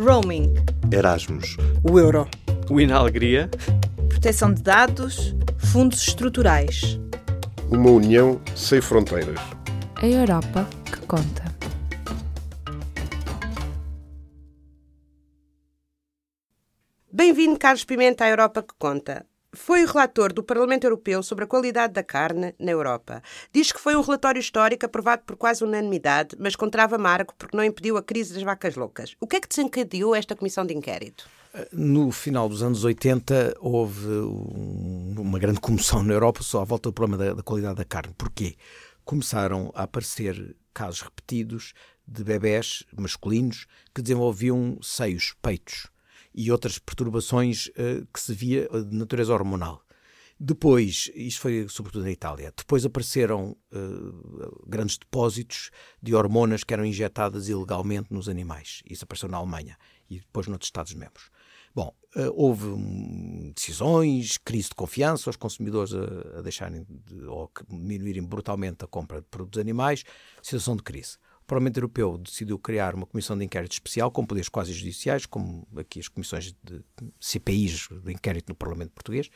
Roaming. Erasmus. O euro. O Inalegria. Proteção de dados. Fundos estruturais. Uma união sem fronteiras. A Europa que conta. Bem-vindo, Carlos Pimenta, à Europa que conta. Foi o relator do Parlamento Europeu sobre a qualidade da carne na Europa. Diz que foi um relatório histórico aprovado por quase unanimidade, mas com trava amargo porque não impediu a crise das vacas loucas. O que é que desencadeou esta comissão de inquérito? No final dos anos 80 houve um, uma grande comoção na Europa só à volta do problema da, da qualidade da carne. Porquê? Começaram a aparecer casos repetidos de bebés masculinos que desenvolviam seios, peitos e outras perturbações uh, que se via de natureza hormonal. Depois, isto foi sobretudo na Itália, depois apareceram uh, grandes depósitos de hormonas que eram injetadas ilegalmente nos animais. Isso apareceu na Alemanha e depois noutros Estados-membros. Bom, houve um, decisões, crise de confiança, os consumidores a, a deixarem de, ou diminuírem brutalmente a compra de produtos animais, situação de crise. Parlamento Europeu decidiu criar uma comissão de inquérito especial com poderes quase judiciais, como aqui as comissões de CPIs de inquérito no Parlamento Português,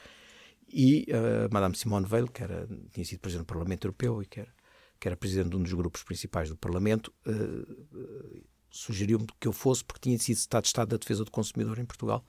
e uh, Madame Simone Veil, que era, tinha sido Presidente do Parlamento Europeu e que era, que era Presidente de um dos grupos principais do Parlamento, uh, sugeriu-me que eu fosse porque tinha sido Estado de Estado da Defesa do Consumidor em Portugal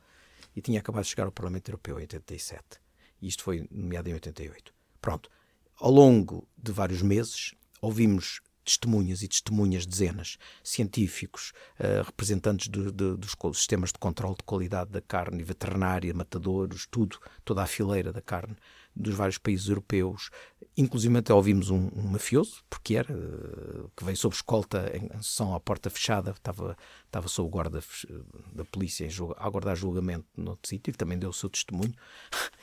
e tinha acabado de chegar ao Parlamento Europeu em 87. E isto foi nomeado em 88. Pronto. Ao longo de vários meses, ouvimos testemunhas e testemunhas, dezenas, científicos, uh, representantes do, dos sistemas de controle de qualidade da carne, veterinária, matadores, tudo, toda a fileira da carne dos vários países europeus. Inclusive até ouvimos um, um mafioso, porque era, uh, que veio sob escolta em, em sessão à porta fechada, estava, estava sob guarda da polícia a aguardar julgamento noutro sítio, que também deu o seu testemunho,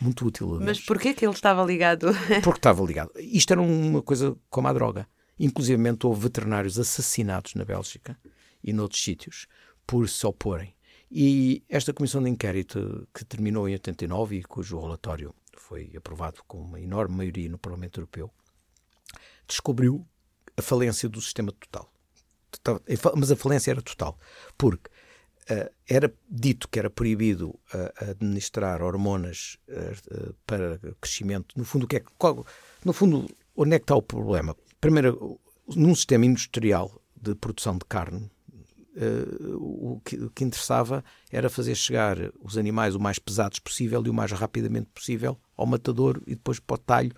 muito útil. Mas porquê que ele estava ligado? porque estava ligado. Isto era uma coisa como a droga. Inclusive houve veterinários assassinados na Bélgica e noutros sítios por se oporem. E esta comissão de inquérito, que terminou em 89 e cujo relatório foi aprovado com uma enorme maioria no Parlamento Europeu, descobriu a falência do sistema total. Mas a falência era total, porque uh, era dito que era proibido uh, administrar hormonas uh, para crescimento. No fundo, que é, qual, no fundo, onde é que está o problema? Primeiro, num sistema industrial de produção de carne, uh, o, que, o, que, interessava era fazer chegar os animais o mais pesados possível e o mais rapidamente possível ao matador e depois para o talho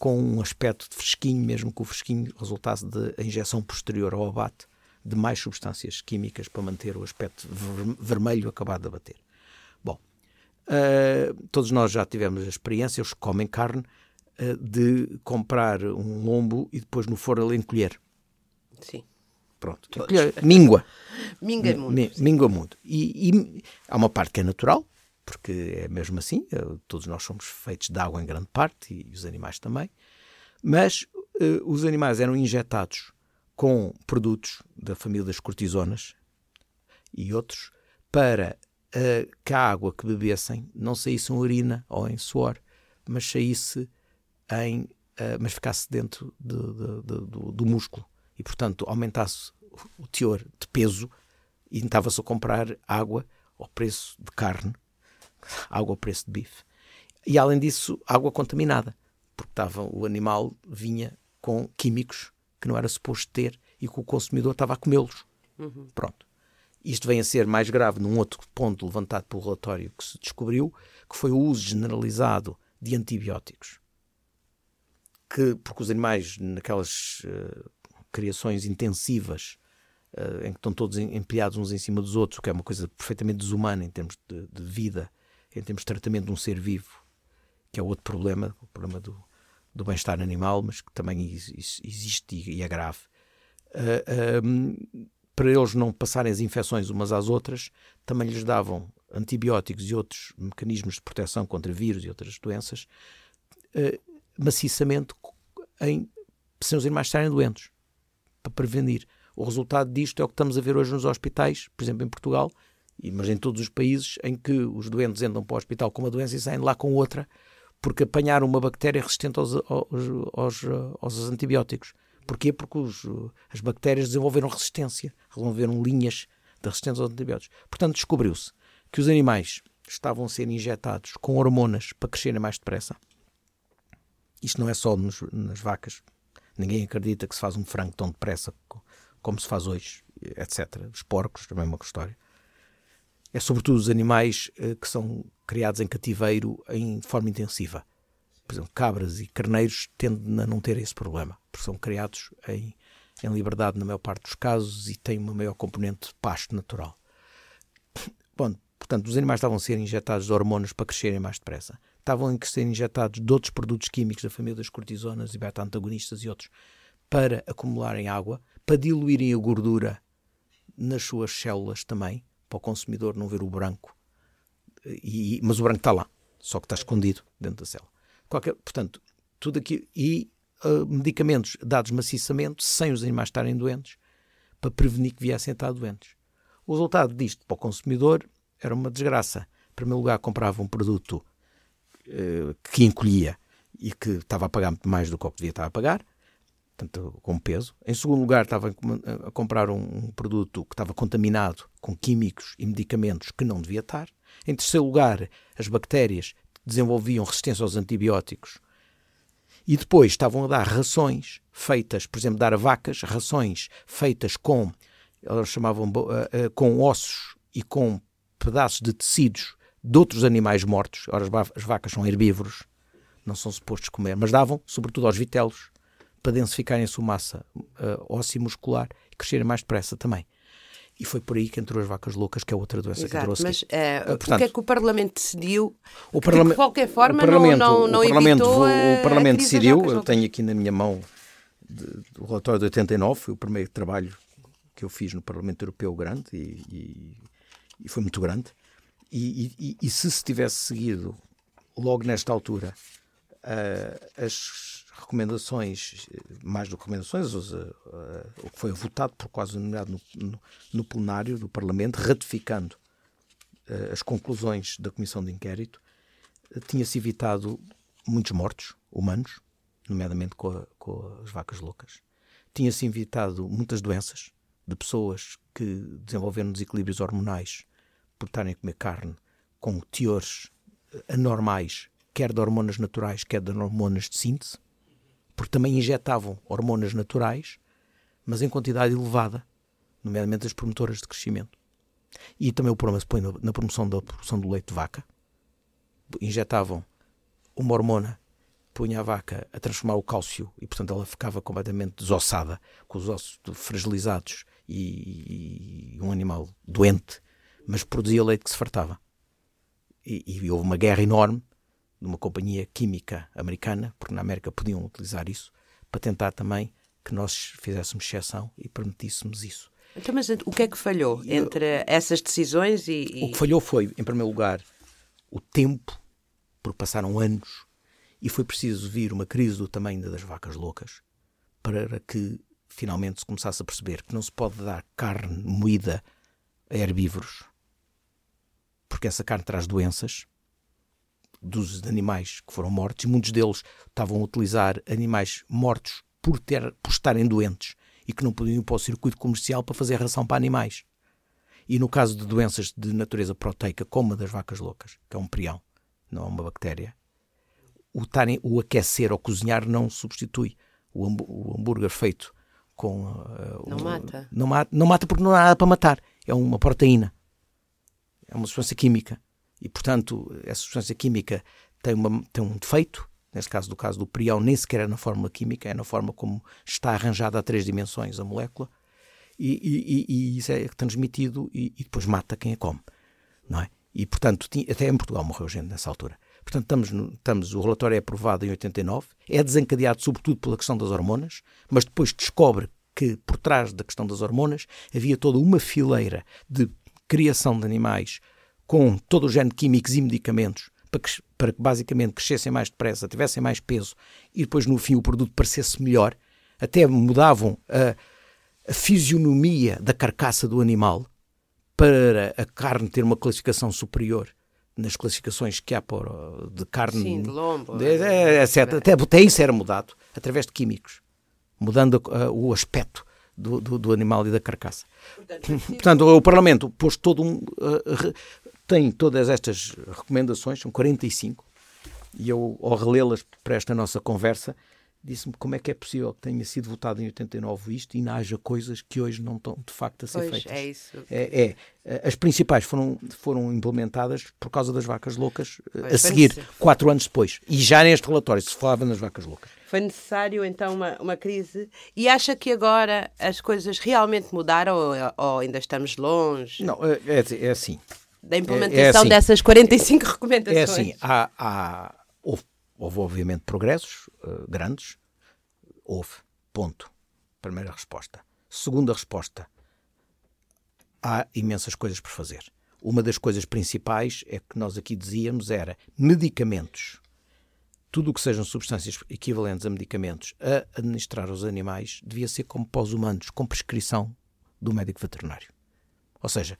com um aspecto de fresquinho, mesmo que o fresquinho resultasse da injeção posterior ao abate de mais substâncias químicas para manter o aspecto ver vermelho acabado de abater. Bom, uh, todos nós já tivemos a experiência, os que comem carne, de comprar um lombo e depois no forno encolher. Sim. Pronto. Encolher, míngua. Minga muito. Mi, míngua muito. E, e há uma parte que é natural, porque é mesmo assim, todos nós somos feitos de água em grande parte e, os animais também, mas uh, os animais eram injetados com produtos da família das cortisonas e outros para uh, que a água que bebessem não saísse em urina ou em suor, mas saísse em, uh, mas ficasse dentro de, de, de, do, do, músculo e, portanto, aumentasse o teor de peso e estava-se a comprar água ao preço de carne, água ao preço de bife. E, além disso, água contaminada, porque estava, o animal vinha com químicos que não era suposto ter e que o consumidor estava a comê-los. Uhum. Pronto. Isto vem a ser mais grave num outro ponto levantado pelo relatório que se descobriu, que foi o uso generalizado de antibióticos que, porque os animais, naquelas uh, criações intensivas, uh, em que estão todos empilhados uns em cima dos outros, o que é uma coisa perfeitamente desumana em termos de, de, vida, em termos de tratamento de um ser vivo, que é outro problema, o problema do, do bem-estar animal, mas que também existe e, é grave. Uh, um, para eles não passarem as infecções umas às outras, também lhes davam antibióticos e outros mecanismos de proteção contra vírus e outras doenças, maciçamente em sem os animais estarem doentes, para prevenir. O resultado disto é o que estamos a ver hoje nos hospitais, por exemplo, em Portugal, mas em todos os países em que os doentes entram para o hospital com uma doença e saem lá com outra, porque apanharam uma bactéria resistente aos, aos, aos, aos antibióticos. Porquê? Porque os, as bactérias desenvolveram resistência, desenvolveram linhas de resistência aos antibióticos. Portanto, descobriu-se que os animais estavam a ser injetados com hormonas para crescerem mais depressa. Isto não é só nos, nas vacas. Ninguém acredita que se faz um frango tão depressa como se faz hoje, etc. Os porcos, também é uma história. É sobretudo os animais eh, que são criados em cativeiro em forma intensiva. Por exemplo, cabras e carneiros tendem a não ter esse problema, porque são criados em, em liberdade na maior parte dos casos e têm uma maior componente de pasto natural. Bom, portanto, os animais estavam a ser injetados de hormonas para crescerem mais depressa. Estavam a ser injetados de outros produtos químicos da família das cortisonas e beta-antagonistas e outros para acumularem água, para diluírem a gordura nas suas células também, para o consumidor não ver o branco. E, mas o branco está lá, só que está escondido dentro da célula. Qualquer, portanto, tudo aqui. E uh, medicamentos dados maciçamente, sem os animais estarem doentes, para prevenir que viessem a estar doentes. O resultado disto para o consumidor era uma desgraça. Em primeiro lugar, comprava um produto uh, que encolhia e que estava a pagar muito mais do que que devia estar a pagar portanto, com peso. Em segundo lugar, estava a comprar um produto que estava contaminado com químicos e medicamentos que não devia estar. Em terceiro lugar, as bactérias desenvolviam resistência aos antibióticos. E depois estavam a dar rações feitas, por exemplo, dar a vacas rações feitas com, elas chamavam uh, uh, com ossos e com pedaços de tecidos de outros animais mortos. Ora, as vacas são herbívoros, não são supostos comer, mas davam, sobretudo aos vitelos, para densificarem a sua massa uh, óssea e muscular e crescerem mais depressa também. E foi por aí que entrou as vacas loucas, que é outra doença Exato, que trouxe. Mas uh, portanto, o que é que o Parlamento decidiu? O Parlamento, de qualquer forma, o Parlamento, não, não, o Parlamento, evitou o Parlamento decidiu, eu tenho aqui na minha mão de, o relatório de 89, foi o primeiro trabalho que eu fiz no Parlamento Europeu grande e, e, e foi muito grande. E, e, e, se se tivesse seguido logo nesta altura uh, as recomendações, mais do que recomendações, o que foi votado por quase unanimidade no, no, no, plenário do Parlamento, ratificando uh, as conclusões da Comissão de Inquérito, uh, tinha-se evitado muitos mortos humanos, nomeadamente com, a, com as vacas loucas. Tinha-se evitado muitas doenças de pessoas que desenvolveram desequilíbrios hormonais por estarem a comer carne com teores anormais, quer de hormonas naturais, quer de hormonas de síntese porque também injetavam hormonas naturais, mas em quantidade elevada, nomeadamente as promotoras de crescimento. E também o problema se põe na promoção da produção do leite de vaca. Injetavam uma hormona, punha a vaca a transformar o cálcio e, portanto, ela ficava completamente desossada, com os ossos fragilizados e, e um animal doente, mas produzia leite que se fartava. E, e houve uma guerra enorme de uma companhia química americana, porque na América podiam utilizar isso, para tentar também que nós fizéssemos exceção e permitíssemos isso. Então, mas o que é que falhou entre essas decisões e, e... O que falhou foi, em primeiro lugar, o tempo, porque passaram anos e foi preciso vir uma crise do tamanho das vacas loucas para que finalmente se começasse a perceber que não se pode dar carne moída a herbívoros, porque essa carne traz doenças dos animais que foram mortos, e muitos deles estavam a utilizar animais mortos por, ter, por estarem doentes e que não podiam ir para o circuito comercial para fazer ração para animais. E no caso de doenças de natureza proteica, como a das vacas loucas, que é um prião, não é uma bactéria, o, tarem, o aquecer ou cozinhar não substitui. O, o hambúrguer feito com. Uh, não o, mata. Não mata. Não mata porque não há nada para matar. É uma proteína. É uma substância química e, portanto, essa substância química tem, uma, tem um defeito, neste caso do caso do prião, nem sequer é na fórmula química, é na forma como está arranjada a três dimensões a molécula, e, e, e isso é transmitido e, e, depois mata quem a come, não é? E, portanto, até em Portugal morreu gente nessa altura. Portanto, estamos, estamos, o relatório é aprovado em 89, é desencadeado sobretudo pela questão das hormonas, mas depois descobre que por trás da questão das hormonas havia toda uma fileira de criação de animais com todo o género de químicos e medicamentos para que, para que basicamente crescessem mais depressa, tivessem mais peso e depois no fim o produto parecesse melhor, até mudavam a, a fisionomia da carcaça do animal para a carne ter uma classificação superior nas classificações que há por, de carne. Sim, de lombo. De, é, etc. Até, até isso era mudado através de químicos, mudando uh, o aspecto do, do, do animal e da carcaça. Portanto, o Parlamento pôs todo um. Uh, tem todas estas recomendações, são 45, e eu, ao relê-las para esta nossa conversa, disse-me como é que é possível que tenha sido votado em 89 isto e não haja coisas que hoje não estão de facto a ser pois, feitas. É isso. É, é, As principais foram, foram implementadas por causa das vacas loucas pois, a seguir, quatro anos depois. E já neste relatório se falava nas vacas loucas. Foi necessário então uma, uma crise. E acha que agora as coisas realmente mudaram ou, ou ainda estamos longe? Não, é, é, é assim. Da implementação é assim. dessas 45 recomendações. É assim, há, há houve Houve, obviamente, progressos uh, grandes. Houve. Ponto. Primeira resposta. Segunda resposta. Há imensas coisas por fazer. Uma das coisas principais é que nós aqui dizíamos era medicamentos. Tudo o que sejam substâncias equivalentes a medicamentos a administrar aos animais devia ser como para os humanos, com prescrição do médico veterinário. Ou seja,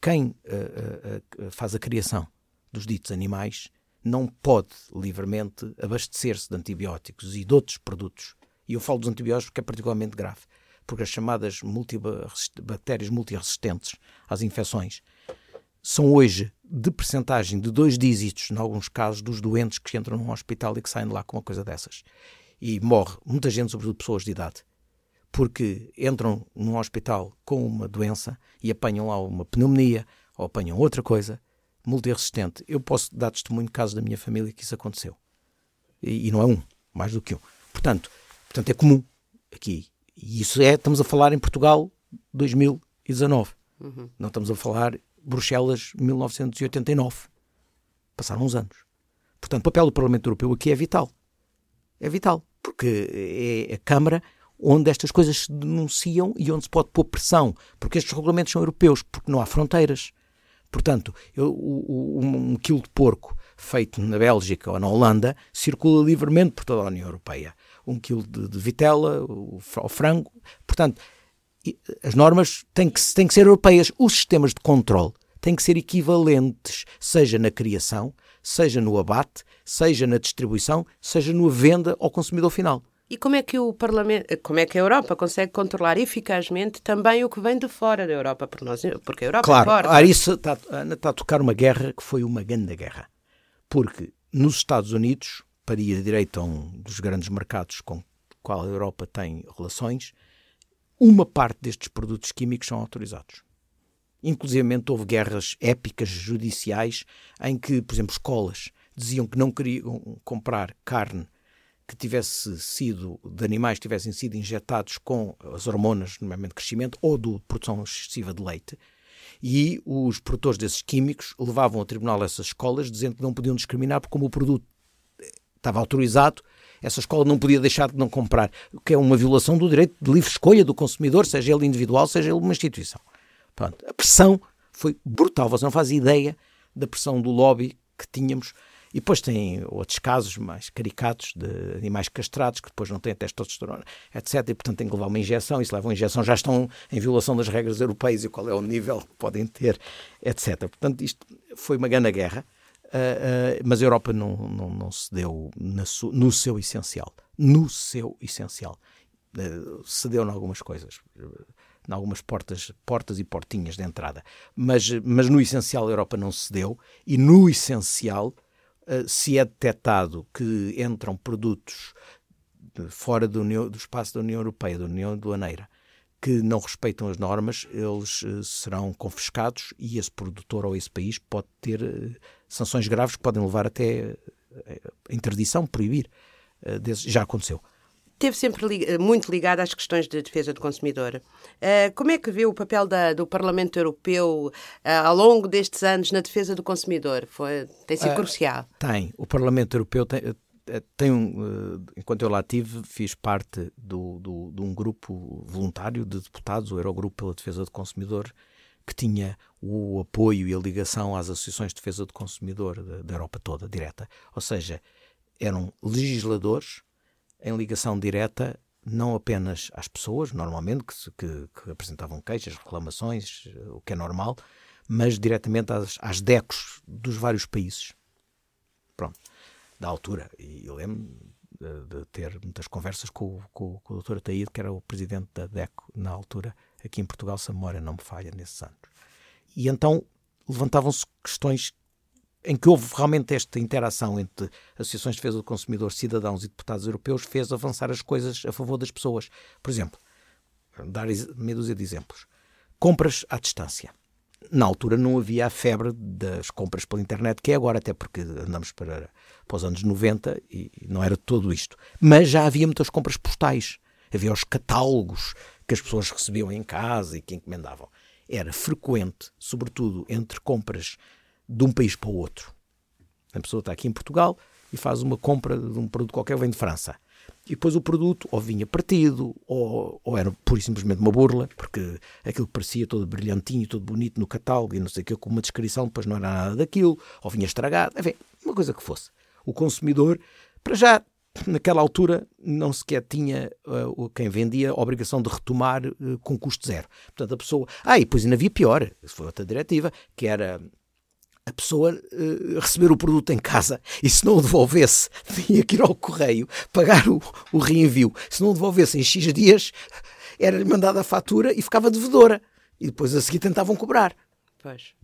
quem uh, uh, faz a criação dos ditos animais não pode livremente abastecer-se de antibióticos e de outros produtos. E eu falo dos antibióticos porque é particularmente grave, porque as chamadas bactérias multiresistentes às infecções são hoje de percentagem de dois dígitos, em alguns casos, dos doentes que entram num hospital e que saem de lá com uma coisa dessas. E morre muita gente, sobretudo pessoas de idade, porque entram num hospital com uma doença e apanham lá uma pneumonia ou apanham outra coisa multiresistente. Eu posso dar testemunho de casos da minha família que isso aconteceu. E, e, não é um, mais do que um. Portanto, portanto, é comum aqui. E isso é, estamos a falar em Portugal 2019. Uhum. Não estamos a falar Bruxelas 1989. Passaram uns anos. Portanto, o papel do Parlamento Europeu aqui é vital. É vital. Porque é a Câmara onde estas coisas se denunciam e onde se pode pôr pressão. Porque estes regulamentos são europeus, porque não há fronteiras. Portanto, eu, um, um quilo de porco feito na Bélgica ou na Holanda circula livremente por toda a União Europeia. Um quilo de, de vitela, o, o, frango. Portanto, as normas têm que, têm que ser europeias. Os sistemas de controle têm que ser equivalentes, seja na criação, seja no abate, seja na distribuição, seja na venda ao consumidor final. E como é que o Parlamento, como é que a Europa consegue controlar eficazmente também o que vem de fora da Europa? Porque, nós, porque a Europa claro, importa. Claro, isso está, está a tocar uma guerra que foi uma grande guerra. Porque nos Estados Unidos, para ir direito a um dos grandes mercados com o qual a Europa tem relações, uma parte destes produtos químicos são autorizados. Inclusive houve guerras épicas judiciais em que, por exemplo, escolas diziam que não queriam comprar carne que tivesse sido, de animais que tivessem sido injetados com as hormonas, normalmente de crescimento, ou de produção excessiva de leite. E os produtores desses químicos levavam ao tribunal essas escolas dizendo que não podiam discriminar porque como o produto estava autorizado, essa escola não podia deixar de não comprar, o que é uma violação do direito de livre escolha do consumidor, seja ele individual, seja ele uma instituição. Pronto. A pressão foi brutal, você não faz ideia da pressão do lobby que tínhamos e depois tem outros casos mais caricatos de animais castrados que depois não têm testosterona, etc. E portanto têm que levar uma injeção. E se levam injeção já estão em violação das regras europeias e qual é o nível que podem ter, etc. Portanto, isto foi uma grande guerra. Uh, mas a Europa não, não, não cedeu su, no seu essencial. No seu essencial. Uh, cedeu em algumas coisas em algumas portas, portas e portinhas de entrada. Mas, mas no essencial a Europa não cedeu e no essencial se é detectado que entram produtos fora do, do, espaço da União Europeia, da União Aduaneira, que não respeitam as normas, eles serão confiscados e esse produtor ou esse país pode ter sanções graves que podem levar até a interdição, proibir. Desse, já aconteceu esteve sempre eh, muito ligada às questões de defesa do consumidor. Como é que vê o papel da, do Parlamento Europeu ao longo destes anos na defesa do consumidor? Foi, tem sido crucial. Tem. O Parlamento Europeu tem, tem um, enquanto eu lá tive, fiz parte do, do, de um grupo voluntário de deputados, o Eurogrupo pela Defesa do Consumidor, que tinha o apoio e a ligação às associações de defesa do consumidor da, da Europa toda, direta. Ou seja, eram legisladores em ligação direta não apenas às pessoas, normalmente, que, que, que, apresentavam queixas, reclamações, o que é normal, mas diretamente às, às DECOs dos vários países. Pronto, da altura. E eu lembro de, de ter muitas conversas com, com, com o Dr. Ataíde, que era o presidente da DECO na altura, aqui em Portugal, se a memória não me falha nesses anos. E então levantavam-se questões em que houve realmente esta interação entre associações de defesa do consumidor, cidadãos e deputados europeus, fez avançar as coisas a favor das pessoas. Por exemplo, dar meia dúzia de exemplos. Compras à distância. Na altura não havia a febre das compras pela internet, que é agora, até porque andamos para, para os anos 90 e não era todo isto. Mas já havia muitas compras postais. Havia os catálogos que as pessoas recebiam em casa e que encomendavam. Era frequente, sobretudo entre compras de um país para o outro. A pessoa está aqui em Portugal e faz uma compra de um produto qualquer, vem de França. E depois o produto ou vinha partido, ou, ou era pura e simplesmente uma burla, porque aquilo que parecia todo brilhantinho, todo bonito no catálogo e não sei o que, com uma descrição, depois não era nada daquilo, ou vinha estragado, enfim, uma coisa que fosse. O consumidor, para já, naquela altura, não sequer tinha uh, quem vendia a obrigação de retomar uh, com custo zero. Portanto, a pessoa. Ah, e depois ainda havia pior, isso foi outra diretiva, que era a pessoa uh, receber o produto em casa e se não o devolvesse, tinha que ir ao correio pagar o, o reenvio. Se não o devolvesse em X dias, era-lhe mandada a fatura e ficava devedora. E depois a seguir tentavam cobrar. Pois.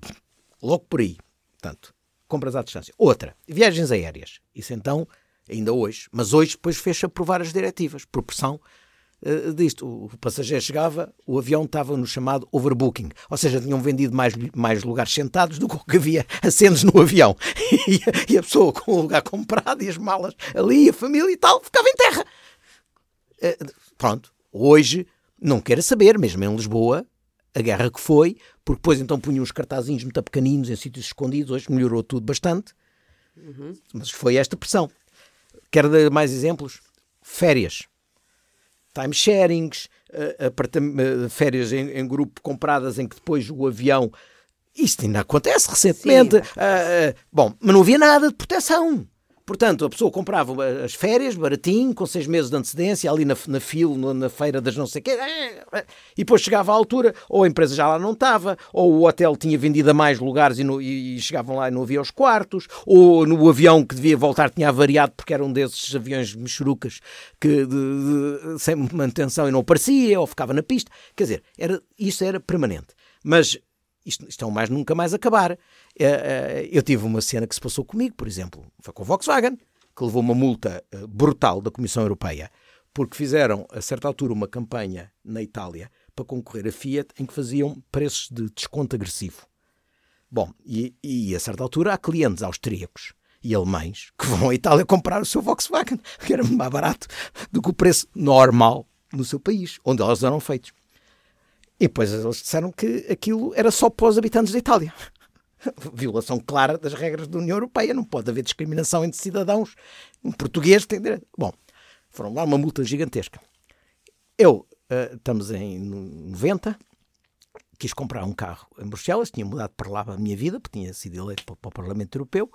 Logo por aí. Portanto, compras à distância. Outra, viagens aéreas. Isso então, ainda hoje. Mas hoje depois fez-se aprovar as diretivas, por pressão uh, disto. O passageiro chegava, o avião estava no chamado overbooking, ou seja, tinham vendido mais, mais lugares sentados do que havia assentos no avião. E, e, a pessoa com o lugar comprado e as malas ali, a família e tal, ficava em terra. Uh, pronto, hoje não quero saber, mesmo em Lisboa, a guerra que foi, porque depois então punham uns cartazinhos muito pequeninos em sítios escondidos, hoje melhorou tudo bastante, uhum. mas foi esta pressão. Quero dar mais exemplos? Férias timesharings, uh, férias em, em, grupo compradas em que depois o avião. Isto ainda acontece recentemente. Uh, uh, bom, mas não havia nada de proteção. Portanto, a pessoa comprava as férias, baratinho, com seis meses de antecedência, ali na, na fila, na feira das não sei quê, e depois chegava à altura, ou a empresa já lá não estava, ou o hotel tinha vendido a mais lugares e, no, e chegavam lá e não havia os quartos, ou no avião que devia voltar tinha avariado porque era um desses aviões mexerucas que de, de, sem manutenção e não aparecia, ou ficava na pista. Quer dizer, era, isso era permanente. Mas isto, isto é um mais nunca mais acabar. É, é, eu tive uma cena que se passou comigo, por exemplo, foi com a Volkswagen, que levou uma multa eh, brutal da Comissão Europeia, porque fizeram, a certa altura, uma campanha na Itália para concorrer a Fiat em que faziam preços de desconto agressivo. Bom, e, e a certa altura há clientes austríacos e alemães que vão à Itália comprar o seu Volkswagen, que era mais barato do que o preço normal no seu país, onde elas eram feitos. E depois eles disseram que aquilo era só para os habitantes da Itália. Violação clara das regras da União Europeia. Não pode haver discriminação entre cidadãos. Um português tem direito. Bom, foram lá uma multa gigantesca. Eu, uh, estamos em 90, quis comprar um carro em Bruxelas, tinha mudado para lá a minha vida, porque tinha sido eleito para, para o Parlamento Europeu,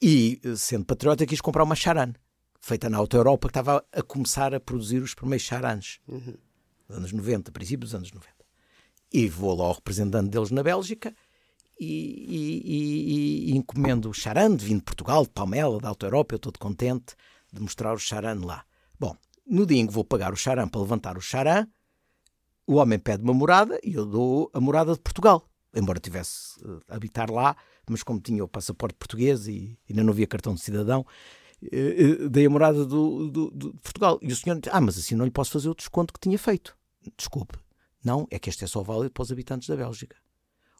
e, eh, sendo patriota, quis comprar uma Charan, feita na Auto Europa, que estava a começar a produzir os primeiros Charans. Uhum. Anos 90, princípios dos anos 90. E vou lá ao representante deles na Bélgica e, e, e, e encomendo o Charan, vindo de Portugal, de Palmela, da Alta Europa, eu estou contente de mostrar o Charan lá. Bom, no dia em que vou pagar o Charan para levantar o Charan, o homem pede uma morada e eu dou a morada de Portugal. Embora tivesse uh, habitar lá, mas como tinha o passaporte português e ainda não havia cartão de cidadão, uh, uh, dei a morada do, do, do, de Portugal. E o senhor disse, ah, mas assim não lhe posso fazer o desconto que tinha feito. Desculpe, não, é que este é só válido para os habitantes da Bélgica.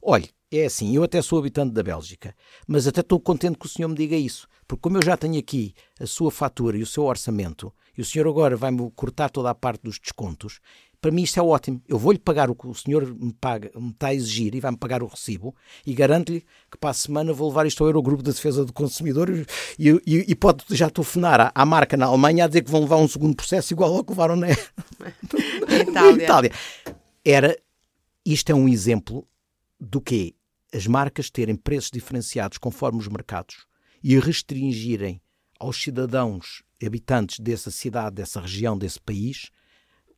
Olhe, é assim, eu até sou habitante da Bélgica, mas até estou contente que o senhor me diga isso, porque como eu já tenho aqui a sua fatura e o seu orçamento, e o senhor agora vai-me cortar toda a parte dos descontos, para mim isto é ótimo. Eu vou-lhe pagar o que o senhor me, paga, me está a exigir e vai-me pagar o recibo e garanto-lhe que para a semana vou levar isto ao Eurogrupo de Defesa do Consumidor e, e, e pode já telefonar à, à, marca na Alemanha a dizer que vão levar um segundo processo igual ao que levaram na, na Itália. Itália era. Isto é um exemplo do que as marcas terem preços diferenciados conforme os mercados e restringirem aos cidadãos habitantes dessa cidade, dessa região, desse país,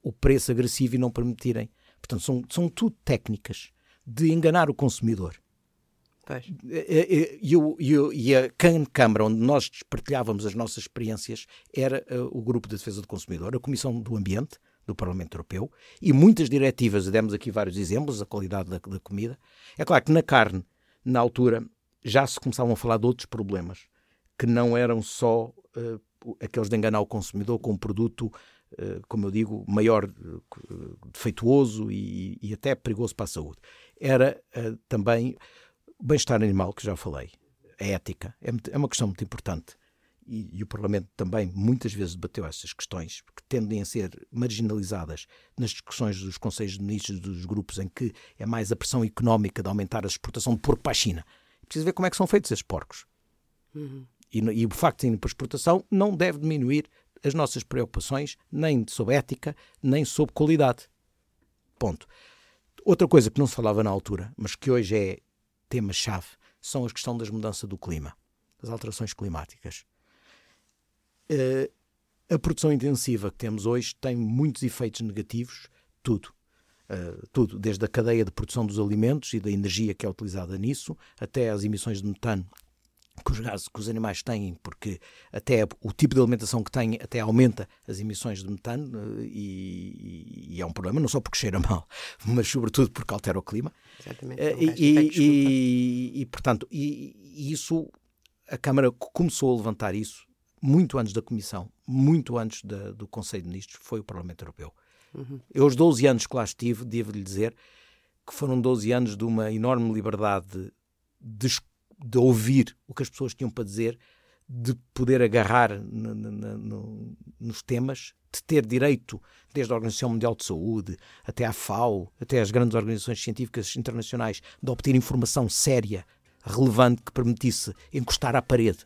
o preço agressivo e não permitirem. Portanto, são, são tudo técnicas de enganar o consumidor. Pois. E, e, e, e a Câmara, onde nós partilhávamos as nossas experiências, era uh, o Grupo de Defesa do Consumidor, a Comissão do Ambiente do Parlamento Europeu, e muitas diretivas, demos aqui vários exemplos, a qualidade da, da comida. É claro que na carne, na altura, já se começavam a falar de outros problemas, que não eram só uh, aqueles de enganar o consumidor com um produto Uh, como eu digo, maior uh, defeituoso e, e, até perigoso para a saúde. Era também o bem-estar animal, que já falei, a ética, é, é uma questão muito importante. E, e, o Parlamento também muitas vezes debateu essas questões, que tendem a ser marginalizadas nas discussões dos Conselhos de Ministros dos grupos em que é mais a pressão económica de aumentar a exportação de porco para a China. Precisa ver como é que são feitos esses porcos. Uhum. E, e, o facto de irem para exportação não deve diminuir as nossas preocupações, nem sobre ética, nem sobre qualidade. Ponto. Outra coisa que não se falava na altura, mas que hoje é tema-chave são a questão das mudanças do clima, das alterações climáticas. Uh, a produção intensiva que temos hoje tem muitos efeitos negativos, tudo. Uh, tudo, desde a cadeia de produção dos alimentos e da energia que é utilizada nisso, até as emissões de metano que os gases que os animais têm, porque até o tipo de alimentação que têm até aumenta as emissões de metano eh, e, e é um problema não só porque cheira mal, mas sobretudo porque altera o clima. Exatamente. E, e, e, portanto, e, isso a Câmara começou a levantar isso muito antes da Comissão, muito antes da, do Conselho de Ministros, foi o Parlamento Europeu. Uhum. Eu, os 12 anos que lá estive, devo-lhe dizer que foram 12 anos de uma enorme liberdade de de ouvir o que as pessoas tinham para dizer, de poder agarrar no, no, no, nos temas, de ter direito, desde a Organização Mundial de Saúde até à FAO, até às grandes organizações científicas internacionais, de obter informação séria, relevante, que permitisse encostar à parede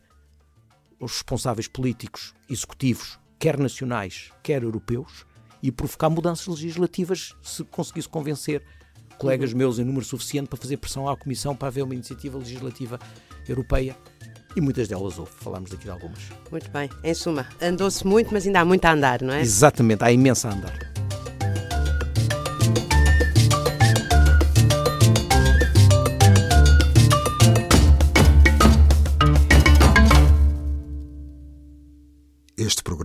os responsáveis políticos, executivos, quer nacionais, quer europeus, e provocar mudanças legislativas se conseguisse convencer colegas meus em número suficiente para fazer pressão à Comissão para haver uma iniciativa legislativa europeia. E muitas delas houve, falámos aqui de algumas. Muito bem. Em suma, andou-se muito, mas ainda há muito a andar, não é? Exatamente, há imenso a andar.